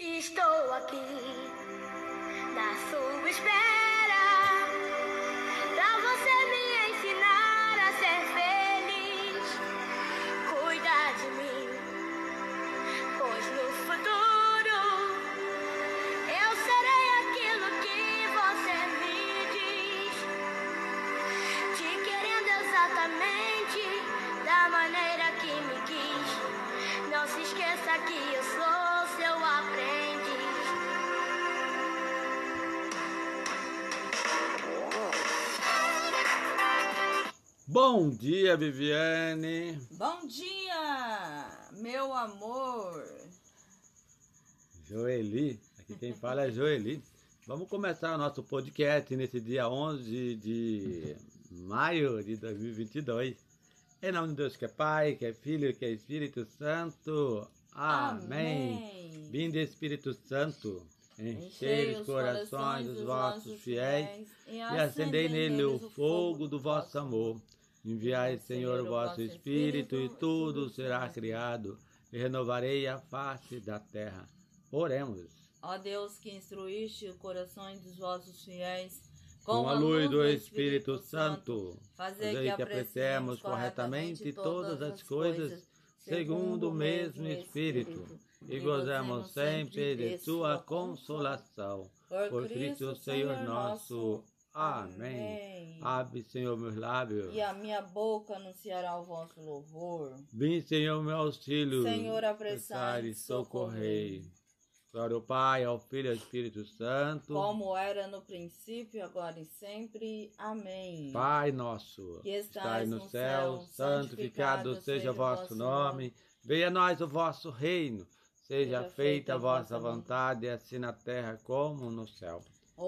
Estou aqui na sua espera Bom dia, Viviane. Bom dia, meu amor. Joeli, aqui quem fala é Joeli. Vamos começar o nosso podcast nesse dia 11 de maio de 2022. Em nome de Deus que é Pai, que é Filho, que é Espírito Santo. Amém. Amém. Vinde Espírito Santo, enchei os corações dos vossos fiéis e acendei nele o fogo do vosso amor. Enviai, Senhor, vosso Espírito, e tudo será criado, e renovarei a face da terra. Oremos. Ó Deus que instruíste os corações dos vossos fiéis Com a luz do Espírito Santo, fazer fazei que apreciemos corretamente todas as coisas, segundo o mesmo Espírito, e gozemos sempre de Sua consolação. Por Cristo, Senhor nosso. Amém. Abre, Senhor, meus lábios. E a minha boca anunciará o vosso louvor. Vim, Senhor, meu auxílio. Senhor, apressai e socorrei. Glória ao Pai, ao Filho e ao Espírito Santo. Como era no princípio, agora e sempre. Amém. Pai nosso, Que estais no no céu, céu, santificado seja o vosso nome. Venha a nós o vosso reino. Seja feita a vossa vontade, assim na terra como no céu.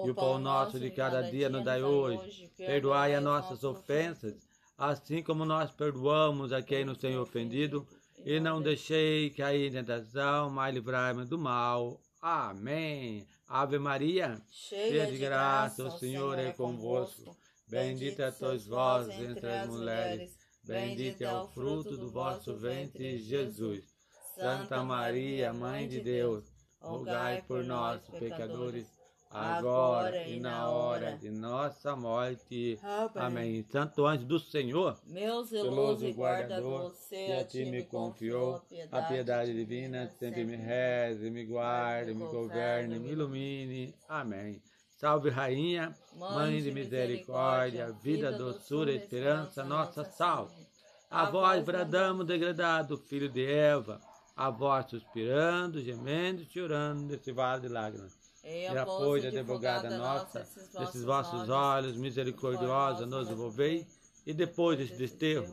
E o pão nosso de cada dia nos dai hoje. Perdoai as nossas ofensas, assim como nós perdoamos a quem nos tem ofendido. E não deixei cair em tentação, mas livrai-me do mal. Amém. Ave Maria, cheia de graça, o Senhor é convosco. Bendita sois vós entre as mulheres. Bendito é o fruto do vosso ventre, Jesus. Santa Maria, Mãe de Deus, rogai por nós, pecadores, agora e na hora de nossa morte. Amém. Santo anjo do Senhor, Meu zeloso e guardador, guardador, que a ti me confiou a piedade divina, sempre me reze, me guarde, me governe, me ilumine. Amém. Salve, Rainha, Mãe de misericórdia, vida, doçura, esperança, nossa salve. A vós bradamos, degradado filho de Eva, a vós suspirando, gemendo, chorando, nesse vale de lágrimas. E apoio da advogada nossa, desses vossos olhos, misericordiosa, nos envolvei, e depois deste desterro,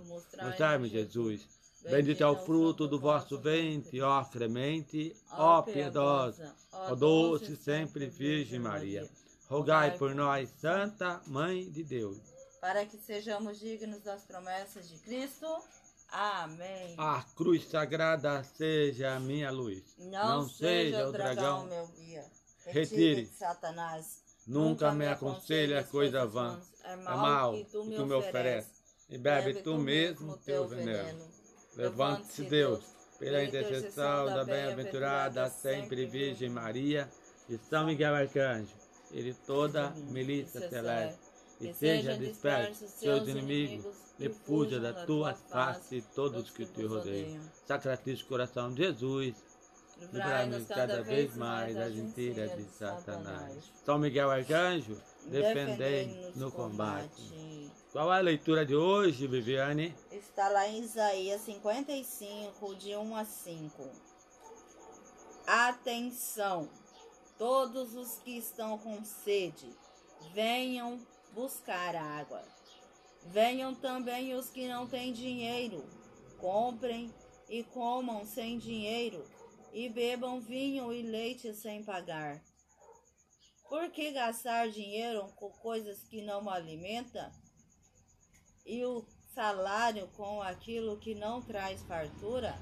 mostrai-me Jesus. Bendito é o fruto do vosso ventre, ó fremente, ó piedosa, ó doce sempre Virgem Maria. Rogai por nós, Santa Mãe de Deus. para que sejamos dignos das promessas de Cristo. Amém. A cruz sagrada seja a minha luz. não, seja o dragão meu guia. Retire. Satanás. Nunca me aconselhe a coisa vã. É É mal que tu que tu me ofereces. E bebe tu mesmo teu veneno. Levante-se Deus, pela intercessão da bem-aventurada sempre Virgem Maria e São Miguel Arcanjo, e de toda milícia celeste, e seja disperso seus inimigos, e fuja da tua face todos que te rodeiam. Sacratíssimo coração de Jesus, livrai-nos cada vez mais das mentiras de Satanás. São Miguel Arcanjo, defendei-nos no combate. Qual é a leitura de hoje, Viviane? Está lá em Isaías 55, de 1 a 5. Atenção! Todos os que estão com sede, venham buscar água. Venham também os que não têm dinheiro, comprem e comam sem dinheiro, e bebam vinho e leite sem pagar. Por que gastar dinheiro com coisas que não alimentam? e o salário com aquilo que não traz fartura?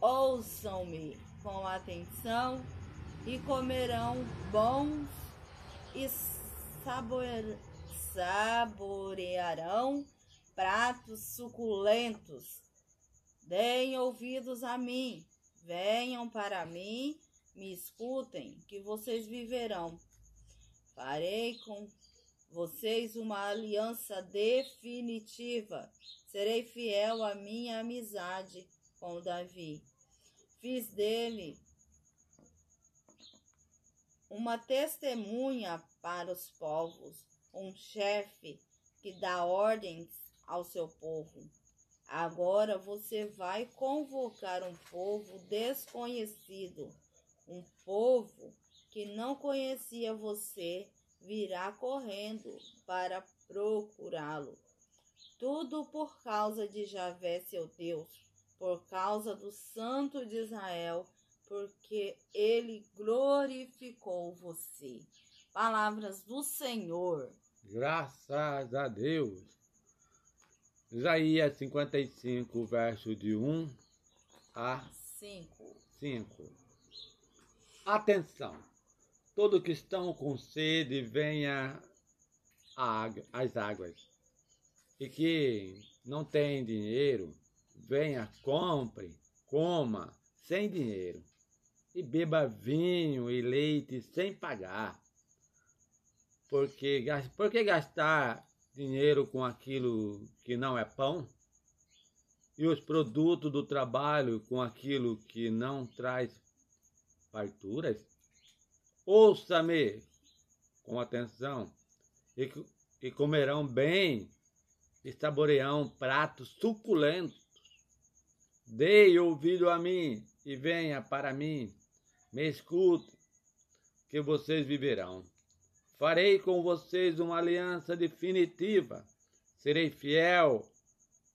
Ouçam-me com atenção e comerão bons e sabor- saborearão pratos suculentos. Deem ouvidos a mim, venham para mim, me escutem, que vocês viverão. Farei com vocês uma aliança definitiva. Serei fiel à minha amizade com Davi. Fiz dele uma testemunha para os povos, um chefe que dá ordens ao seu povo. Agora você vai convocar um povo desconhecido, um povo que não conhecia você, virá correndo para procurá-lo. Tudo por causa de Javé, seu Deus, por causa do Santo de Israel, porque ele glorificou você. Palavras do Senhor. Graças a Deus. Isaías 55, verso de 1 a 5. 5. Atenção! Todos que estão com sede, venha às águas. E que não tem dinheiro, venha, compre, coma, sem dinheiro. E beba vinho e leite sem pagar. Porque, porque gastar dinheiro com aquilo que não é pão? E os produtos do trabalho com aquilo que não traz farturas? Ouça-me com atenção e, e comerão bem e saborearão pratos suculentos. Dei ouvido a mim e venha para mim, me escute, que vocês viverão. Farei com vocês uma aliança definitiva. Serei fiel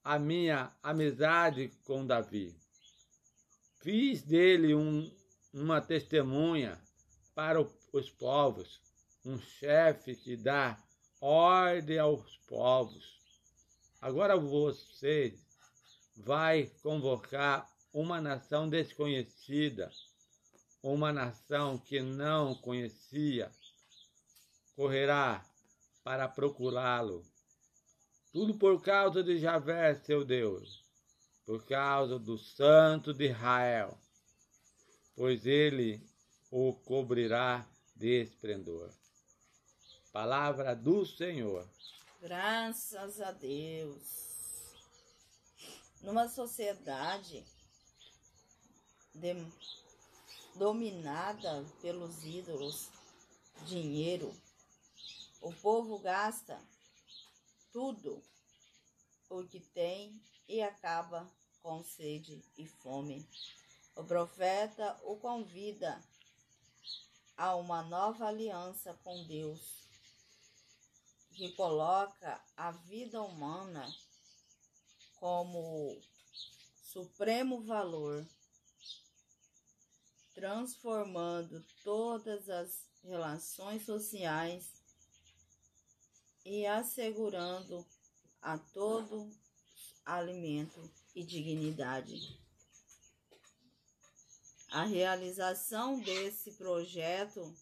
à minha amizade com Davi. Fiz dele um, uma testemunha para os povos, um chefe que dá ordem aos povos. Agora você vai convocar uma nação desconhecida, uma nação que não conhecia correrá para procurá-lo. Tudo por causa de Javé, seu Deus, por causa do Santo de Israel, pois ele o cobrirá de esplendor. Palavra do Senhor. Graças a Deus. Numa sociedade de, dominada pelos ídolos, dinheiro, o povo gasta tudo o que tem e acaba com sede e fome. O profeta o convida a uma nova aliança com Deus, que coloca a vida humana como supremo valor, transformando todas as relações sociais e assegurando a todo alimento e dignidade. A realização desse projeto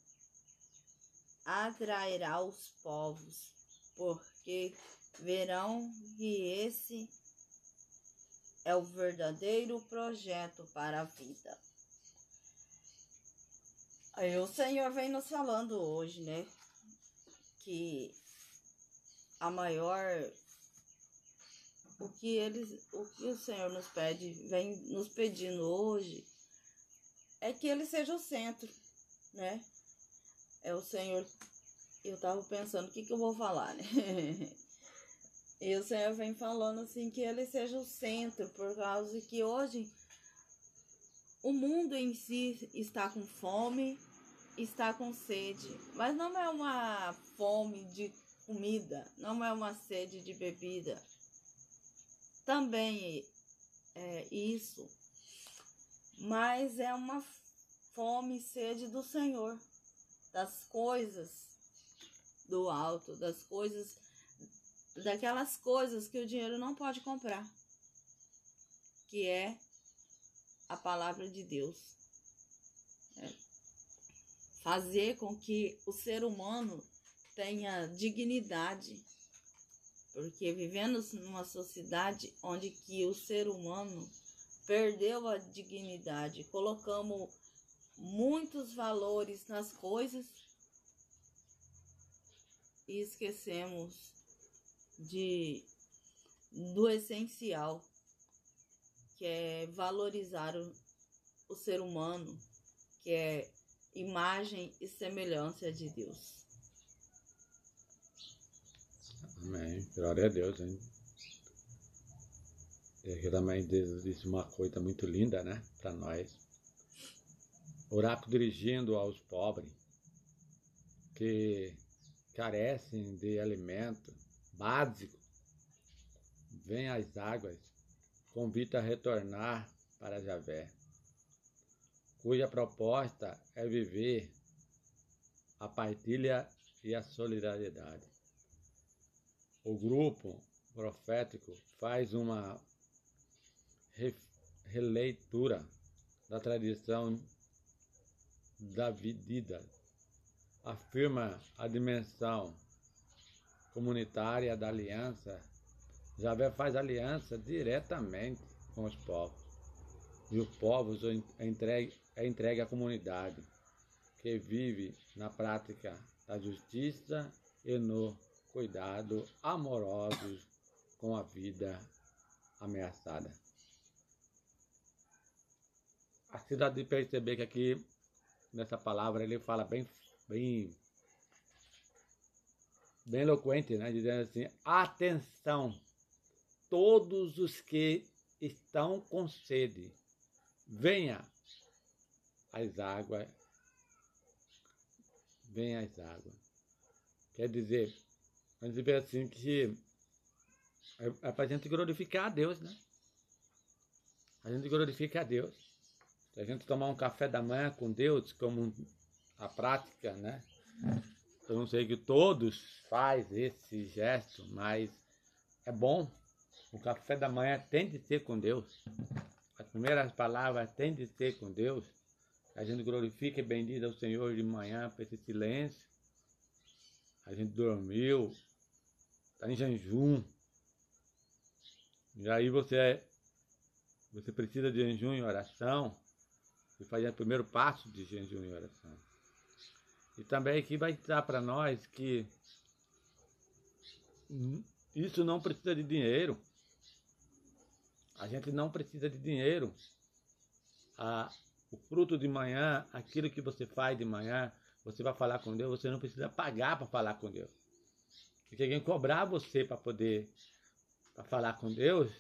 atrairá os povos, porque verão que esse é o verdadeiro projeto para a vida. Aí o Senhor vem nos falando hoje, né? Que a maior o que eles o que o Senhor nos pede vem nos pedindo hoje é que ele seja o centro né? É o Senhor eu tava pensando o que que eu vou falar né? E o Senhor vem falando assim que ele seja o centro por causa que hoje o mundo em si está com fome está com sede mas não é uma fome de comida, não é uma sede de bebida. Também é isso, mas é uma fome e sede do Senhor, das coisas do alto, das coisas, daquelas coisas que o dinheiro não pode comprar, que é a palavra de Deus. É fazer com que o ser humano tenha dignidade, porque vivemos numa sociedade onde que o ser humano perdeu a dignidade, colocamos muitos valores nas coisas e esquecemos de do essencial, que é valorizar o, o ser humano, que é imagem e semelhança de Deus. Amém. Glória a Deus, hein? E aqui também diz uma coisa muito linda, né? Para nós. Oráculo dirigindo aos pobres que carecem de alimento básico. Vem as águas, convida a retornar para Javé, cuja proposta é viver a partilha e a solidariedade. O grupo profético faz uma releitura da tradição davidida, afirma a dimensão comunitária da aliança. Javé faz aliança diretamente com os povos, e os povos entregue, é entregue à comunidade, que vive na prática da justiça e no cuidado amorosos com a vida ameaçada. A cidade de perceber que aqui, nessa palavra, ele fala bem, bem, bem eloquente, né? Dizendo assim, atenção, todos os que estão com sede, venha as águas, venha as águas. Quer dizer, a gente vê assim que é, é para a gente glorificar a Deus, né? A gente glorifica a Deus. Se a gente tomar um café da manhã com Deus, como a prática, né? Eu não sei que todos faz esse gesto, mas é bom. O café da manhã tem de ser com Deus. As primeiras palavras tem de ser com Deus. A gente glorifica e bendiz ao Senhor de manhã por esse silêncio. A gente dormiu, está em jejum. E aí você, você precisa de jejum e oração. E fazer o primeiro passo de jejum e oração. E também aqui vai estar para nós que isso não precisa de dinheiro. A gente não precisa de dinheiro. O fruto de manhã, aquilo que você faz de manhã, você vai falar com Deus, você não precisa pagar para falar com Deus. Se alguém cobrar você para poder para falar com Deus,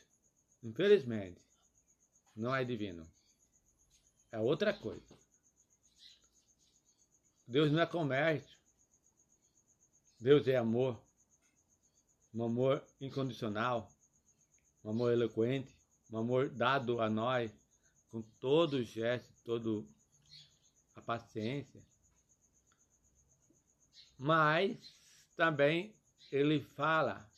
infelizmente, não é divino. É outra coisa. Deus não é comércio. Deus é amor. Um amor incondicional. Um amor eloquente. Um amor dado a nós com todo o gesto, toda a paciência. Mas também ele fala: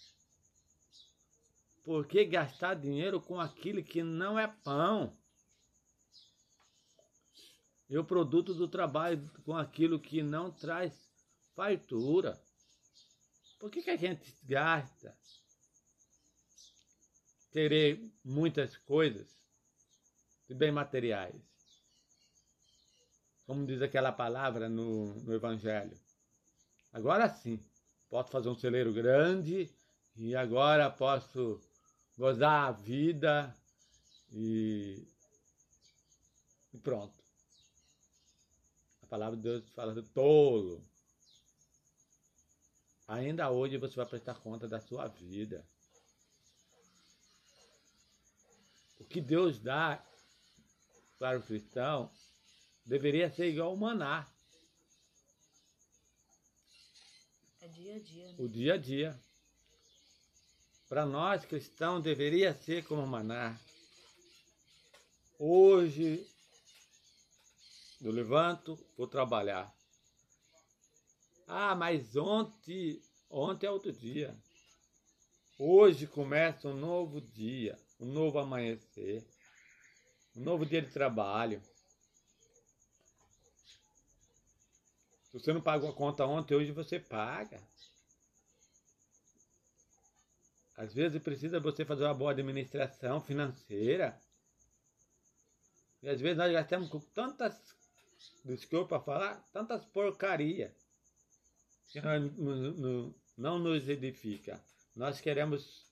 por que gastar dinheiro com aquilo que não é pão? E o produto do trabalho com aquilo que não traz fartura. Por que, que a gente gasta querer muitas coisas de bem materiais? Como diz aquela palavra no, no Evangelho. Agora sim, posso fazer um celeiro grande e agora posso gozar a vida e, e pronto. A palavra de Deus fala do tolo. Ainda hoje você vai prestar conta da sua vida. O que Deus dá para o cristão deveria ser igual ao maná. É dia a dia. Né? O dia a dia. Para nós cristãos deveria ser como maná. Hoje eu levanto, vou trabalhar. Ah, mas ontem, ontem é outro dia. Hoje começa um novo dia, um novo amanhecer, um novo dia de trabalho. Se você não pagou a conta ontem, hoje você paga. Às vezes precisa você fazer uma boa administração financeira. E às vezes nós gastamos com tantas desculpa falar, tantas porcaria que não, não nos edifica. Nós queremos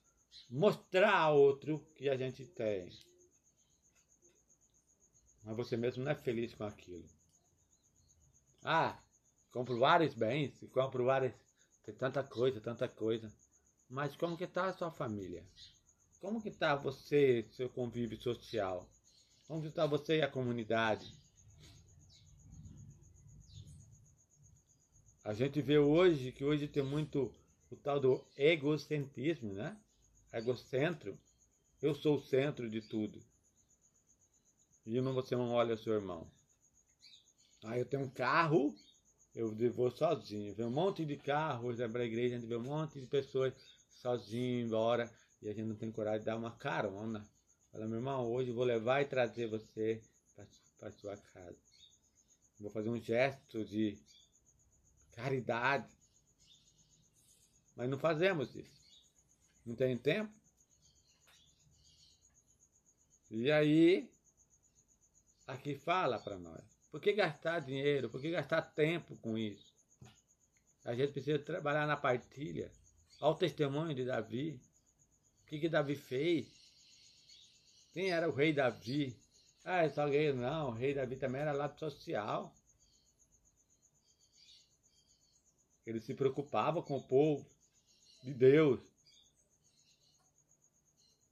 mostrar a outro que a gente tem. Mas você mesmo não é feliz com aquilo. Ah, compro vários bens, compro várias. Tem tanta coisa, tanta coisa. Mas como que está a sua família? Como que está você, seu convívio social? Como que está você e a comunidade? A gente vê hoje que hoje tem muito o tal do egocentrismo, né? Egocentro. Eu sou o centro de tudo. E não, você não olha o seu irmão. Ah, eu tenho um carro, eu vou sozinho. Vê um monte de carros para a igreja, a gente vê um monte de pessoas sozinho, embora, e a gente não tem coragem de dar uma carona. Fala, meu irmão, hoje eu vou levar e trazer você para sua casa. Vou fazer um gesto de caridade. Mas não fazemos isso. Não tem tempo. E aí, aqui fala para nós. Por que gastar dinheiro? Por que gastar tempo com isso? A gente precisa trabalhar na partilha. Olha o testemunho de Davi. O que, que Davi fez? Quem era o rei Davi? Ah, só gay, não. O rei Davi também era lado social. Ele se preocupava com o povo de Deus.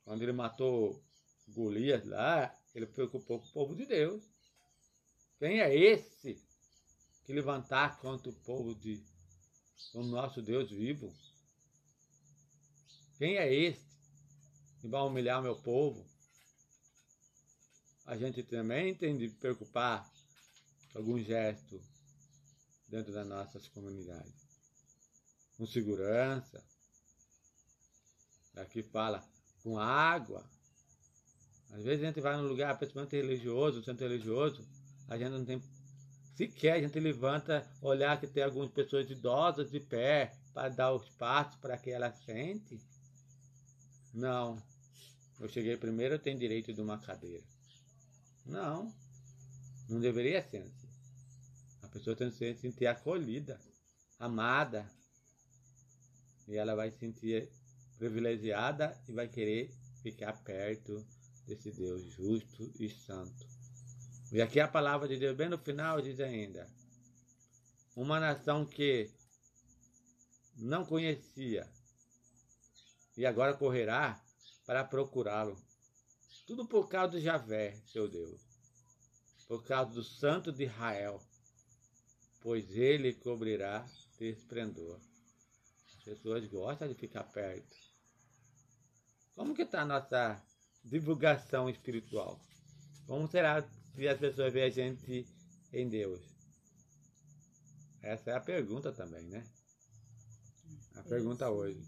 Quando ele matou Golias lá, ele preocupou com o povo de Deus. Quem é esse que levantar contra o povo de o nosso Deus vivo? Quem é esse que vai humilhar meu povo? A gente também tem de preocupar com algum gesto dentro das nossas comunidades. Com segurança. Aqui fala com água. Às vezes a gente vai num lugar, principalmente religioso, centro religioso, a gente não tem. Sequer a gente levanta, olhar que tem algumas pessoas idosas de pé para dar o espaço para que ela sente. Não. Eu cheguei primeiro, eu tenho direito de uma cadeira. Não. Não deveria ser assim. A pessoa tem que se sentir acolhida, amada. E ela vai se sentir privilegiada e vai querer ficar perto desse Deus justo e santo. E aqui a palavra de Deus, bem no final, diz ainda: uma nação que não conhecia e agora correrá para procurá-lo. Tudo por causa de Javé, seu Deus, por causa do Santo de Israel, pois ele cobrirá de esplendor. As pessoas gostam de ficar perto. Como que está a nossa divulgação espiritual? Como será se as pessoas veem a gente em Deus? Essa é a pergunta também, né? A pergunta hoje.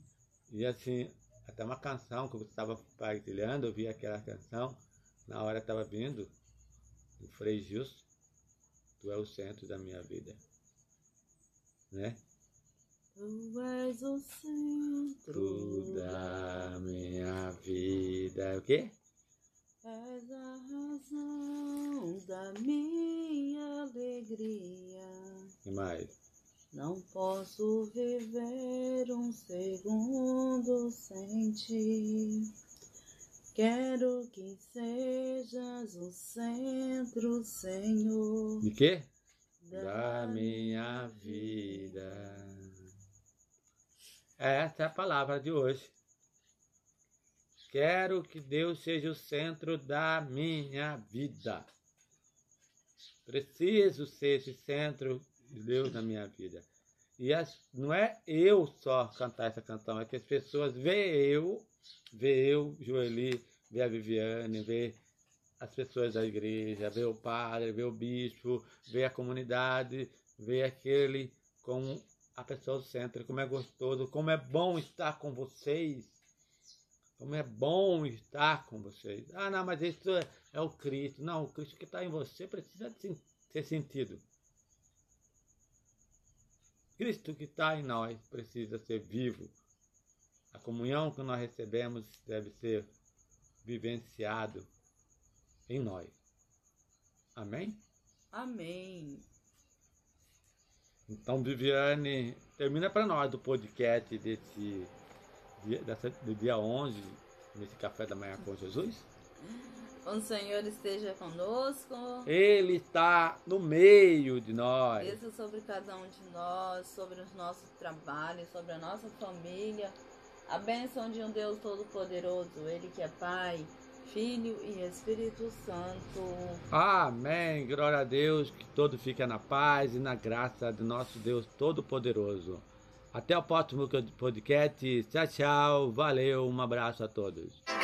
E assim, até uma canção que você estava partilhando, eu vi aquela canção, na hora estava vindo, o Frei Gilson, tu é o centro da minha vida. Né? Tu és o centro da minha vida. O quê? És a razão da minha alegria. E mais? Não posso viver um segundo sem ti. Quero que sejas o centro, Senhor. De quê? Da minha vida. Essa é a palavra de hoje. Quero que Deus seja o centro da minha vida. Preciso ser esse centro de Deus na minha vida. E as, não é eu só cantar essa canção, é que as pessoas veem eu, vê eu, Joeli, vê a Viviane, vê as pessoas da igreja, vê o padre, vê o bispo, vê a comunidade, vê aquele com a pessoa do centro, como é gostoso, como é bom estar com vocês. Como é bom estar com vocês. Ah, não, mas isso é, é o Cristo. Não, o Cristo que está em você precisa ser sentido. Cristo que está em nós precisa ser vivo. A comunhão que nós recebemos deve ser vivenciado em nós. Amém? Amém. Então, Viviane, termina para nós do podcast desse do dia 11, nesse café da manhã com Jesus. O Senhor esteja conosco. Ele está no meio de nós. Desça sobre cada um de nós, sobre os nossos trabalhos, sobre a nossa família. A bênção de um Deus Todo-Poderoso, Ele que é Pai, Filho e Espírito Santo. Amém. Glória a Deus. Que todo fique na paz e na graça do nosso Deus Todo-Poderoso. Até o próximo podcast. Tchau, tchau. Valeu. Um abraço a todos.